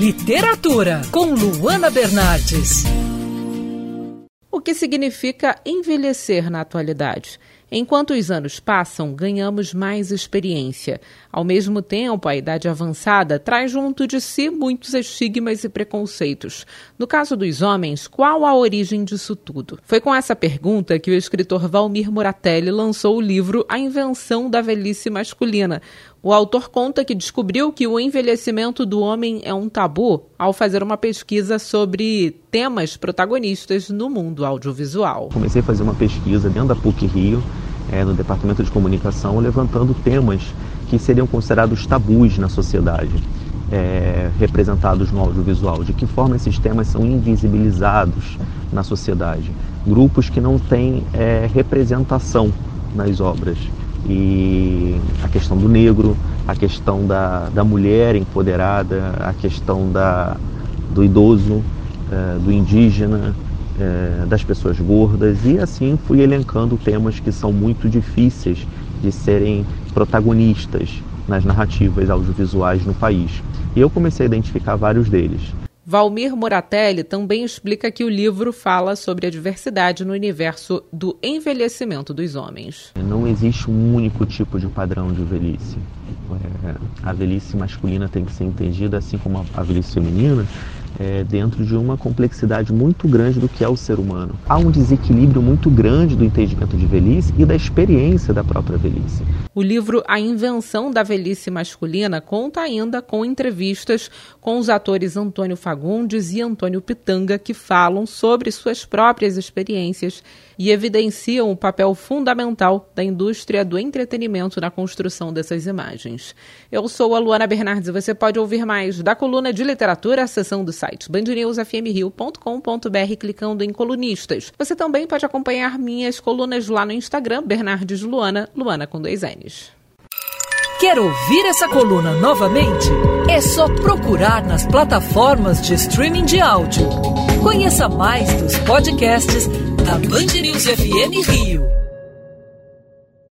Literatura com Luana Bernardes. O que significa envelhecer na atualidade? Enquanto os anos passam, ganhamos mais experiência. Ao mesmo tempo, a idade avançada traz junto de si muitos estigmas e preconceitos. No caso dos homens, qual a origem disso tudo? Foi com essa pergunta que o escritor Valmir Moratelli lançou o livro A Invenção da Velhice Masculina. O autor conta que descobriu que o envelhecimento do homem é um tabu ao fazer uma pesquisa sobre temas protagonistas no mundo audiovisual. Comecei a fazer uma pesquisa dentro da PUC Rio, é, no Departamento de Comunicação, levantando temas que seriam considerados tabus na sociedade, é, representados no audiovisual. De que forma esses temas são invisibilizados na sociedade? Grupos que não têm é, representação nas obras. E a questão do negro, a questão da, da mulher empoderada, a questão da, do idoso, é, do indígena, é, das pessoas gordas, e assim fui elencando temas que são muito difíceis de serem protagonistas nas narrativas audiovisuais no país. E eu comecei a identificar vários deles. Valmir Moratelli também explica que o livro fala sobre a diversidade no universo do envelhecimento dos homens. Não existe um único tipo de padrão de velhice. É, a velhice masculina tem que ser entendida assim como a velhice feminina é, dentro de uma complexidade muito grande do que é o ser humano. Há um desequilíbrio muito grande do entendimento de velhice e da experiência da própria velhice. O livro A Invenção da Velhice Masculina conta ainda com entrevistas com os atores Antônio Fagundes e Antônio Pitanga, que falam sobre suas próprias experiências e evidenciam o papel fundamental da indústria do entretenimento na construção dessas imagens. Eu sou a Luana Bernardes e você pode ouvir mais da coluna de literatura, a seção do site bandnewsfmrio.com.br clicando em colunistas. Você também pode acompanhar minhas colunas lá no Instagram, Bernardes Luana, Luana com dois N's. Quer ouvir essa coluna novamente? É só procurar nas plataformas de streaming de áudio. Conheça mais dos podcasts da Band News FM Rio.